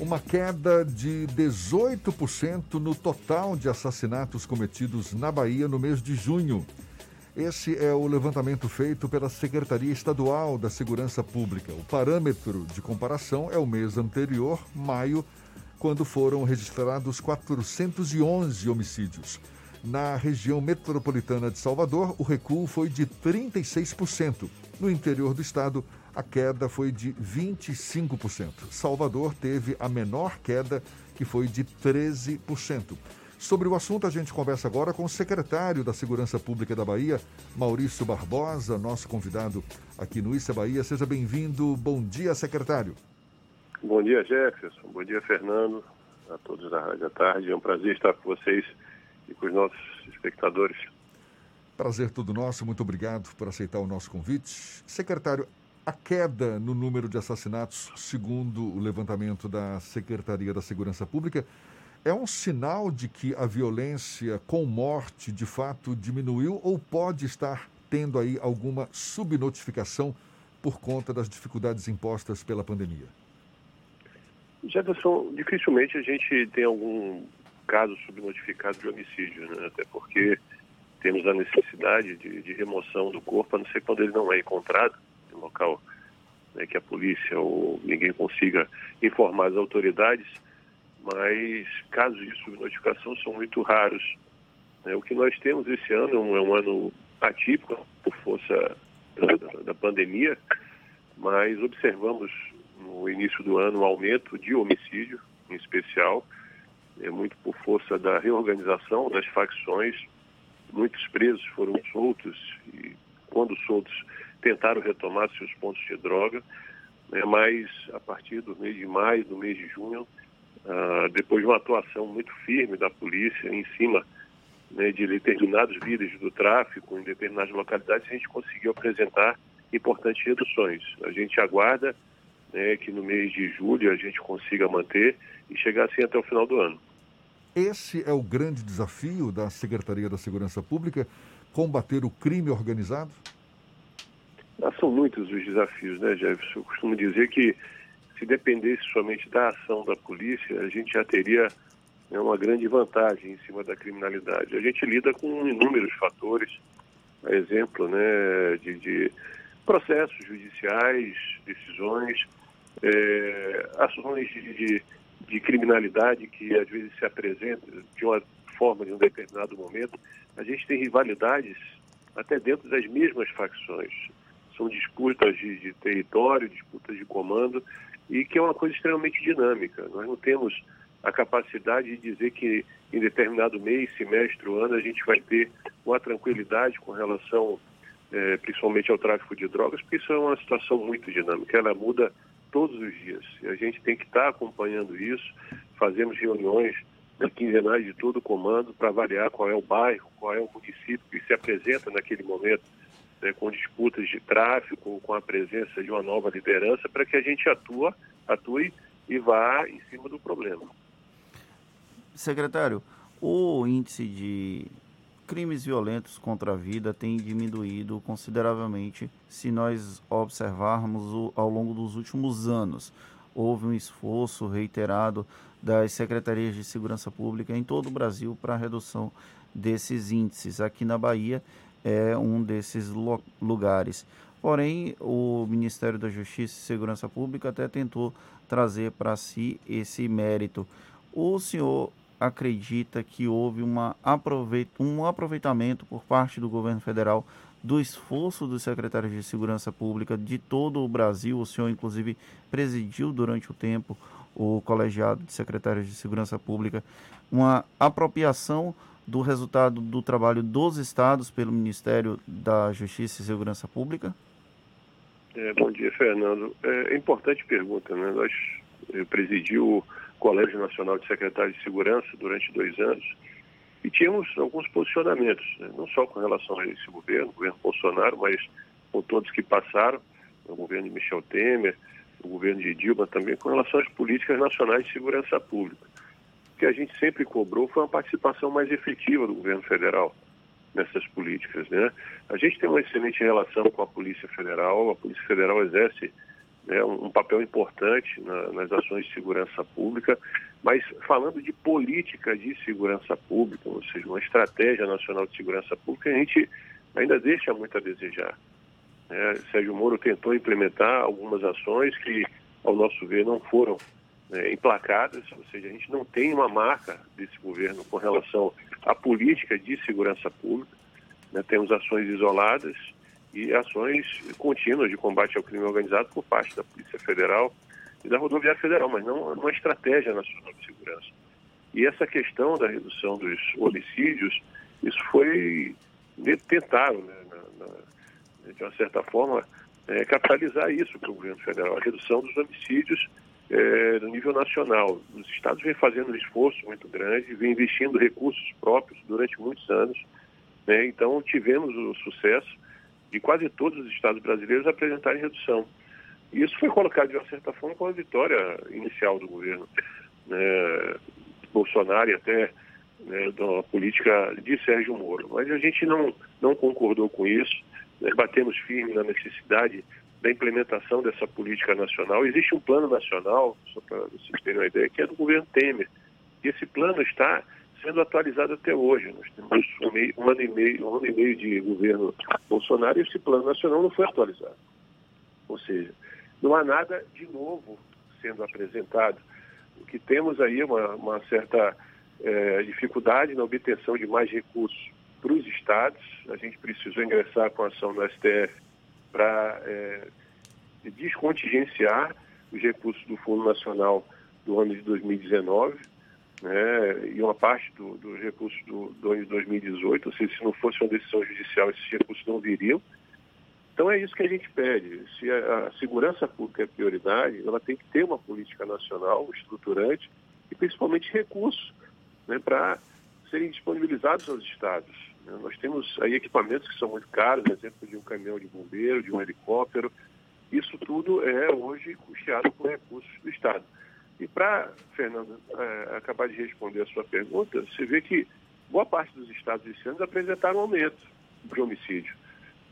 uma queda de 18% no total de assassinatos cometidos na Bahia no mês de junho. Esse é o levantamento feito pela Secretaria Estadual da Segurança Pública. O parâmetro de comparação é o mês anterior, maio, quando foram registrados 411 homicídios. Na região metropolitana de Salvador, o recuo foi de 36%. No interior do estado, a queda foi de 25%. Salvador teve a menor queda, que foi de 13%. Sobre o assunto, a gente conversa agora com o secretário da Segurança Pública da Bahia, Maurício Barbosa, nosso convidado aqui no Issa Bahia. Seja bem-vindo. Bom dia, secretário. Bom dia, Jefferson. Bom dia, Fernando. A todos da Rádio à Tarde. É um prazer estar com vocês e com os nossos espectadores. Prazer todo nosso. Muito obrigado por aceitar o nosso convite. Secretário, a queda no número de assassinatos, segundo o levantamento da Secretaria da Segurança Pública, é um sinal de que a violência com morte de fato diminuiu ou pode estar tendo aí alguma subnotificação por conta das dificuldades impostas pela pandemia? Jefferson, dificilmente a gente tem algum caso subnotificado de homicídio, né? até porque temos a necessidade de, de remoção do corpo, a não ser quando ele não é encontrado local né, que a polícia ou ninguém consiga informar as autoridades, mas casos de subnotificação são muito raros. Né. O que nós temos esse ano é um ano atípico por força da, da pandemia, mas observamos no início do ano um aumento de homicídio, em especial, é muito por força da reorganização das facções. Muitos presos foram soltos e, quando soltos, tentaram retomar seus pontos de droga, né, mas a partir do mês de maio, do mês de junho, uh, depois de uma atuação muito firme da polícia em cima né, de determinados líderes do tráfico em determinadas localidades, a gente conseguiu apresentar importantes reduções. A gente aguarda né, que no mês de julho a gente consiga manter e chegar assim até o final do ano. Esse é o grande desafio da Secretaria da Segurança Pública, combater o crime organizado? Ah, são muitos os desafios, né, Jefferson? Eu costumo dizer que se dependesse somente da ação da polícia, a gente já teria né, uma grande vantagem em cima da criminalidade. A gente lida com inúmeros fatores, exemplo né, de, de processos judiciais, decisões, é, ações de, de, de criminalidade que às vezes se apresentam de uma forma de um determinado momento. A gente tem rivalidades até dentro das mesmas facções são disputas de, de território, disputas de comando, e que é uma coisa extremamente dinâmica. Nós não temos a capacidade de dizer que em determinado mês, semestre ano a gente vai ter uma tranquilidade com relação é, principalmente ao tráfico de drogas, porque isso é uma situação muito dinâmica, ela muda todos os dias. E a gente tem que estar acompanhando isso, fazemos reuniões quinzenais de todo o comando para avaliar qual é o bairro, qual é o município que se apresenta naquele momento né, com disputas de tráfico, com a presença de uma nova liderança, para que a gente atua, atue e vá em cima do problema. Secretário, o índice de crimes violentos contra a vida tem diminuído consideravelmente se nós observarmos o, ao longo dos últimos anos. Houve um esforço reiterado das secretarias de segurança pública em todo o Brasil para a redução desses índices. Aqui na Bahia, é um desses lugares. Porém, o Ministério da Justiça e Segurança Pública até tentou trazer para si esse mérito. O senhor acredita que houve uma aproveit um aproveitamento por parte do governo federal do esforço dos secretários de Segurança Pública de todo o Brasil? O senhor, inclusive, presidiu durante o tempo o colegiado de secretários de Segurança Pública, uma apropriação do resultado do trabalho dos estados pelo Ministério da Justiça e Segurança Pública? É, bom dia, Fernando. É, é importante pergunta, né? Nós eu presidi o Colégio Nacional de Secretários de Segurança durante dois anos e tínhamos alguns posicionamentos, né? não só com relação a esse governo, o governo Bolsonaro, mas com todos que passaram, o governo de Michel Temer, o governo de Dilma também, com relação às políticas nacionais de segurança pública que a gente sempre cobrou foi uma participação mais efetiva do governo federal nessas políticas. Né? A gente tem uma excelente relação com a Polícia Federal, a Polícia Federal exerce né, um, papel importante na, nas ações de segurança pública, mas falando de política de segurança pública, ou seja, uma estratégia nacional de segurança pública, a gente ainda deixa muito a desejar. É, Sérgio Moro tentou implementar algumas ações que, ao nosso ver, não foram né, emplacadas, ou seja, a gente não tem uma marca desse governo com relação à política de segurança pública. Né, temos ações isoladas e ações contínuas de combate ao crime organizado por parte da Polícia Federal e da Rodoviária Federal, mas não uma estratégia nacional de segurança. E essa questão da redução dos homicídios, isso foi tentaram, né, na, na, de uma certa forma, é, capitalizar isso para o governo federal, a redução dos homicídios é, no nível nacional. Os estados vêm fazendo um esforço muito grande, vêm investindo recursos próprios durante muitos anos. Né? Então, tivemos o sucesso de quase todos os estados brasileiros apresentarem redução. E isso foi colocado, de uma certa forma, como a vitória inicial do governo né, Bolsonaro e até né, da política de Sérgio Moro. Mas a gente não, não concordou com isso, né, batemos firme na necessidade da implementação dessa política nacional. Existe um plano nacional, só para vocês terem uma ideia, que é do governo Temer. E esse plano está sendo atualizado até hoje. Nós temos um, meio, um, ano e meio, um ano e meio de governo Bolsonaro e esse plano nacional não foi atualizado. Ou seja, não há nada de novo sendo apresentado. O que temos aí é uma, uma certa é, dificuldade na obtenção de mais recursos para os estados. A gente precisou ingressar com a ação no STF para é, descontingenciar os recursos do Fundo Nacional do ano de 2019 né, e uma parte dos do recursos do, do, ano de 2018, ou seja, se não fosse uma decisão judicial, esses recursos não viriam. Então é isso que a gente pede. Se a, a segurança pública é prioridade, ela tem que ter uma política nacional estruturante e principalmente recursos né, para serem disponibilizados aos estados. Nós temos aí equipamentos que são muito caros, exemplo de um caminhão de bombeiro, de um helicóptero. Isso tudo é hoje custeado por recursos do Estado. E para, Fernando, é, acabar de responder a sua pergunta, você vê que boa parte dos estados esse ano apresentaram aumento de homicídio,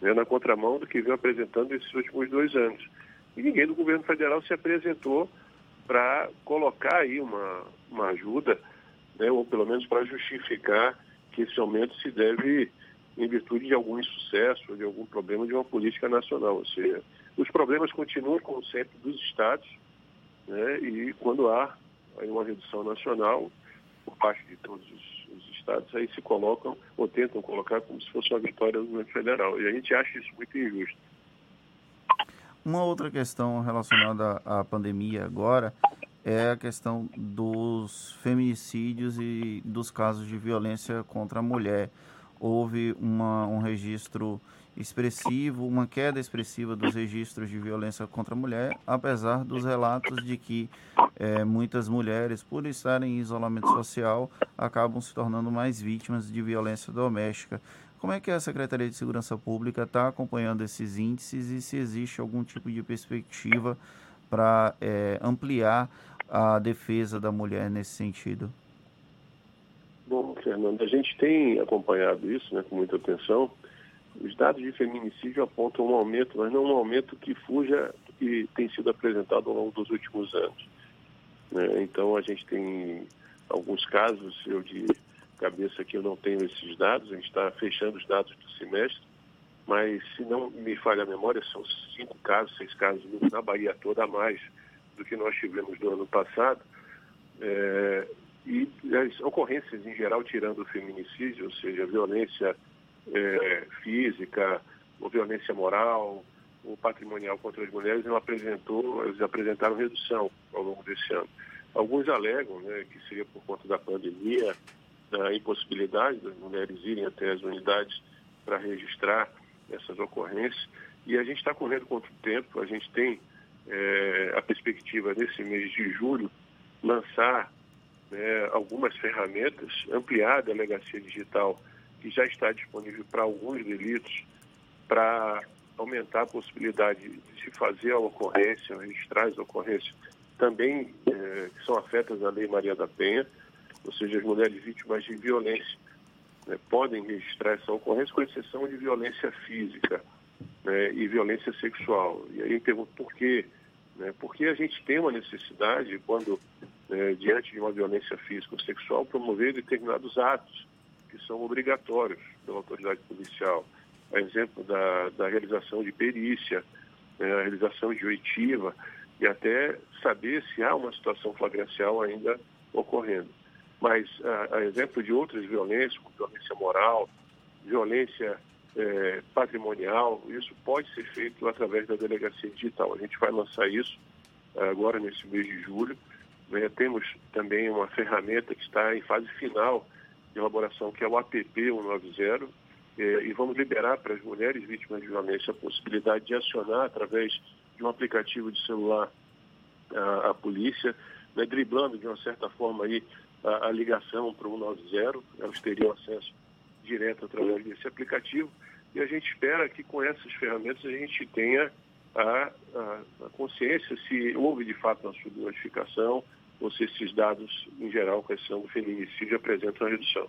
né, na contramão do que vem apresentando esses últimos dois anos. E ninguém do governo federal se apresentou para colocar aí uma, uma ajuda, né, ou pelo menos para justificar que esse aumento se deve em virtude de algum insucesso, de algum problema de uma política nacional. Ou seja, os problemas continuam, como sempre, dos estados, né? e quando há uma redução nacional por parte de todos os, os, estados, aí se colocam ou tentam colocar como se fosse uma vitória do governo federal. E a gente acha isso muito injusto. Uma outra questão relacionada à pandemia agora é a questão dos feminicídios e dos casos de violência contra a mulher. Houve uma, um registro expressivo, uma queda expressiva dos registros de violência contra a mulher, apesar dos relatos de que é, muitas mulheres, por estarem em isolamento social, acabam se tornando mais vítimas de violência doméstica. Como é que a Secretaria de Segurança Pública está acompanhando esses índices e se existe algum tipo de perspectiva para é, ampliar a defesa da mulher nesse sentido? Bom, Fernando, a gente tem acompanhado isso né, com muita atenção. Os dados de feminicídio apontam um aumento, mas não um aumento que fuja que tem sido apresentado ao longo dos últimos anos. Né? Então, a gente tem alguns casos, eu de cabeça aqui eu não tenho esses dados, a gente está fechando os dados do semestre, mas se não me falha a memória, são cinco casos, seis casos na Bahia toda a mais do que nós tivemos no ano passado. É, e as ocorrências em geral, tirando o feminicídio, ou seja, violência é, física, ou violência moral, ou patrimonial contra as mulheres, não apresentou, eles apresentaram redução ao longo desse ano. Alguns alegam né, que seria por conta da pandemia, da impossibilidade das mulheres irem até as unidades para registrar essas ocorrências. E a gente está correndo contra o tempo, a gente tem é, a perspectiva nesse mês de julho lançar né, algumas ferramentas, ampliar a delegacia digital que já está disponível para alguns delitos, para aumentar a possibilidade de se fazer a ocorrência, registrar as ocorrências, também é, que são afetas à Lei Maria da Penha, ou seja, as mulheres vítimas de violência né, podem registrar essa ocorrência, com exceção de violência física né, e violência sexual. E aí eu pergunto por que né? porque a gente tem uma necessidade, quando é, diante de uma violência física ou sexual, promover determinados atos que são obrigatórios pela autoridade policial. A exemplo da, da realização de perícia, né? a realização de oitiva e até saber se há uma situação flagrancial ainda ocorrendo. Mas, a, a exemplo de outras violências, como violência moral, violência é, patrimonial, isso pode ser feito através da delegacia digital. A gente vai lançar isso agora nesse mês de julho. Né? Temos também uma ferramenta que está em fase final de elaboração, que é o APP 190, é, e vamos liberar para as mulheres vítimas de violência a possibilidade de acionar através de um aplicativo de celular a, a polícia, né? driblando de uma certa forma aí a, a ligação para o 190, elas teriam acesso direto através desse aplicativo e a gente espera que com essas ferramentas a gente tenha a, a, a consciência se houve de fato uma subnotificação ou se esses dados, em geral, questão do feminicídio, apresentam a redução.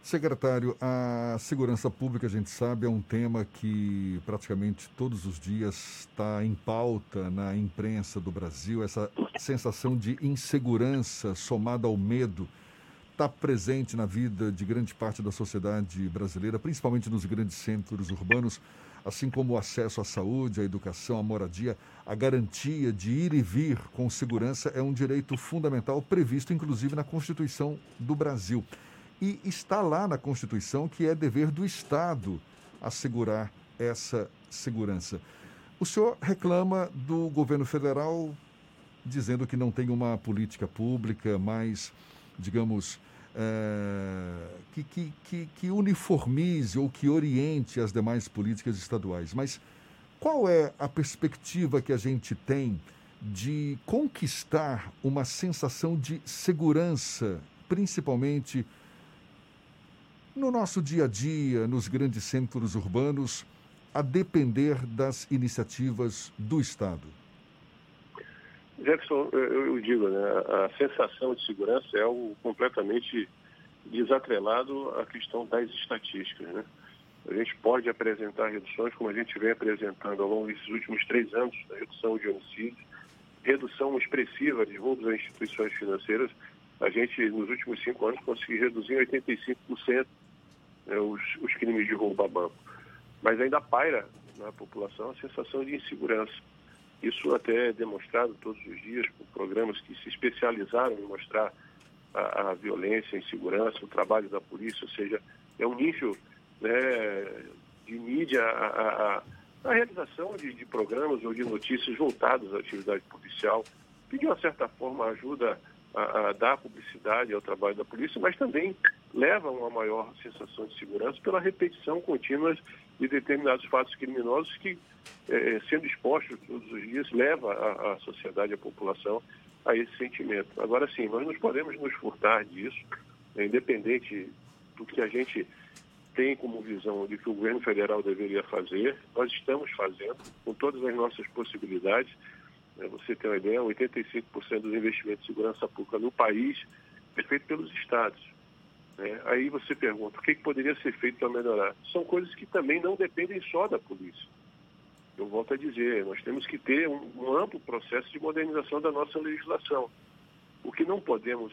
Secretário, a segurança pública, a gente sabe, é um tema que praticamente todos os dias está em pauta na imprensa do Brasil. Essa sensação de insegurança somada ao medo está presente na vida de grande parte da sociedade brasileira, principalmente nos grandes centros urbanos, assim como o acesso à saúde, à educação, à moradia, a garantia de ir e vir com segurança é um direito fundamental previsto inclusive na Constituição do Brasil. E está lá na Constituição que é dever do Estado assegurar essa segurança. O senhor reclama do governo federal dizendo que não tem uma política pública mais, digamos, é, que, que, que, que uniformize ou que oriente as demais políticas estaduais. Mas qual é a perspectiva que a gente tem de conquistar uma sensação de segurança, principalmente no nosso dia a dia, nos grandes centros urbanos, a depender das iniciativas do Estado? Jefferson, eu, digo, né, a sensação de segurança é algo completamente desatrelado à questão das estatísticas. Né? A gente pode apresentar reduções, como a gente vem apresentando ao longo desses últimos três anos, a redução de homicídios, redução expressiva de roubos a instituições financeiras. A gente, nos últimos cinco anos, conseguiu reduzir em 85% né, os, os crimes de roubo a banco. Mas ainda paira na população a sensação de insegurança. Isso até é demonstrado todos os dias por programas que se especializaram em mostrar a, a violência, a insegurança, o trabalho da polícia, ou seja, é um nível né, de mídia, a, a, a realização de, de, programas ou de notícias voltados à atividade policial, que de uma certa forma ajuda a, a dar publicidade ao trabalho da polícia, mas também leva a uma maior sensação de segurança pela repetição contínua de determinados fatos criminosos que, é, sendo expostos todos os dias, leva a, a sociedade, a população a esse sentimento. Agora sim, nós não podemos nos furtar disso, né, independente do que a gente tem como visão de que o governo federal deveria fazer, nós estamos fazendo com todas as nossas possibilidades. Né, você tem uma ideia, 85% dos investimentos de segurança pública no país é feito pelos estados. Né? Aí você pergunta, o que, que poderia ser feito para melhorar? São coisas que também não dependem só da polícia. Eu volto a dizer, nós temos que ter um, um amplo processo de modernização da nossa legislação. O que não podemos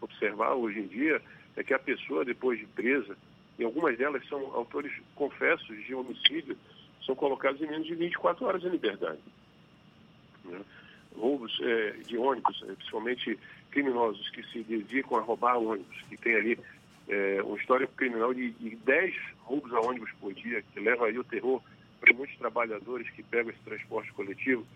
observar hoje em dia é que a pessoa, depois de presa, e algumas delas são autores confessos de homicídio, são colocados em menos de 24 horas em liberdade. Né? Roubos é, de ônibus, é, principalmente criminosos que se dedicam a roubar ônibus, que tem ali é, um histórico criminal de, de 10 roubos a ônibus por dia, que leva aí o terror para muitos trabalhadores que pegam esse transporte coletivo,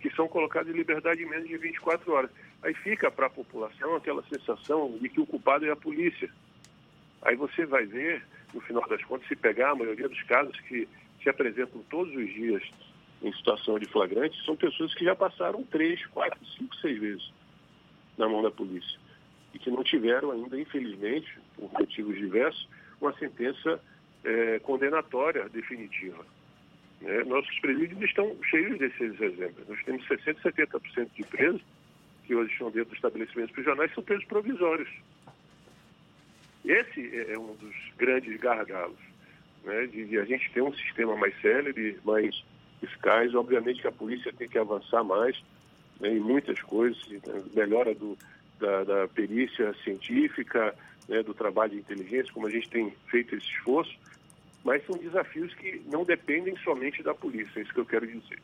que são colocados em liberdade em menos de 24 horas. Aí fica para a população aquela sensação de que o culpado é a polícia. Aí você vai ver, no final das contas, se pegar a maioria dos casos que se apresentam todos os dias em situação de flagrante, são pessoas que já passaram três, quatro, cinco, seis vezes na mão da polícia e que não tiveram ainda, infelizmente, por motivos diversos, uma sentença é, condenatória definitiva. É, nossos presídios estão cheios desses exemplos. Nós temos 60%, 70% de presos que hoje estão dentro dos estabelecimentos prisionais são presos provisórios. Esse é, é um dos grandes gargalos, né, de, de, a gente ter um sistema mais célere, mais fiscais. Obviamente que a polícia tem que avançar mais né, em muitas coisas, né, melhora do, da, da, perícia científica, né, do trabalho de inteligência, como a gente tem feito esse esforço, mas são desafios que não dependem somente da polícia, é isso que eu quero dizer.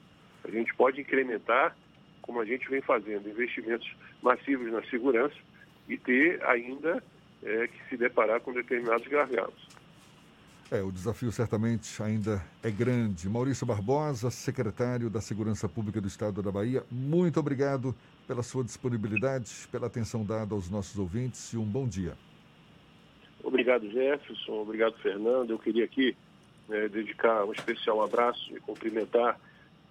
A gente pode incrementar, como a gente vem fazendo, investimentos massivos na segurança e ter ainda é, que se deparar com determinados gargalos. É, o desafio certamente ainda é grande. Maurício Barbosa, secretário da Segurança Pública do Estado da Bahia, muito obrigado pela sua disponibilidade, pela atenção dada aos nossos ouvintes e um bom dia. Obrigado, Jefferson. Obrigado, Fernando. Eu queria aqui né, dedicar um especial abraço e cumprimentar,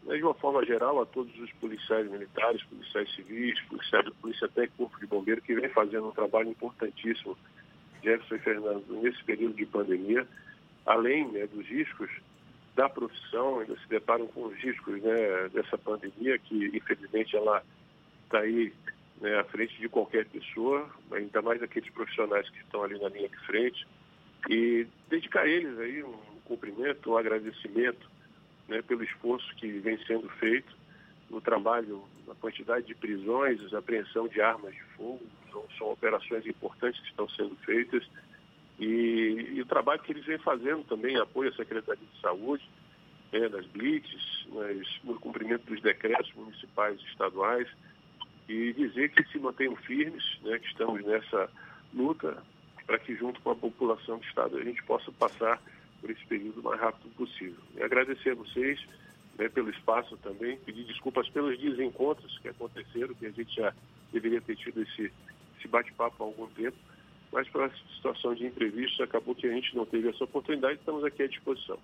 né, de uma forma geral, a todos os policiais militares, policiais civis, policiais Polícia Técnica Corpo de Bombeiro, que vem fazendo um trabalho importantíssimo, Jefferson e Fernando, nesse período de pandemia além né, dos riscos da profissão, ainda se deparam com os riscos né, dessa pandemia, que infelizmente ela está aí né, à frente de qualquer pessoa, ainda mais aqueles profissionais que estão ali na linha de frente, e dedicar a eles aí um cumprimento, um agradecimento né, pelo esforço que vem sendo feito no trabalho, na quantidade de prisões, apreensão de armas de fogo, são, são operações importantes que estão sendo feitas. E, e, o trabalho que eles vêm fazendo também, apoio à Secretaria de Saúde, né, nas blitz, no cumprimento dos decretos municipais e estaduais, e dizer que se mantenham firmes, né, que estamos nessa luta para que junto com a população do Estado a gente possa passar por esse período o mais rápido possível. E agradecer a vocês né, pelo espaço também, pedir desculpas pelos desencontros que aconteceram, que a gente já deveria ter tido esse, esse bate-papo há algum tempo, mas para a situação de imprevisto acabou que a gente não teve essa oportunidade, estamos aqui à disposição.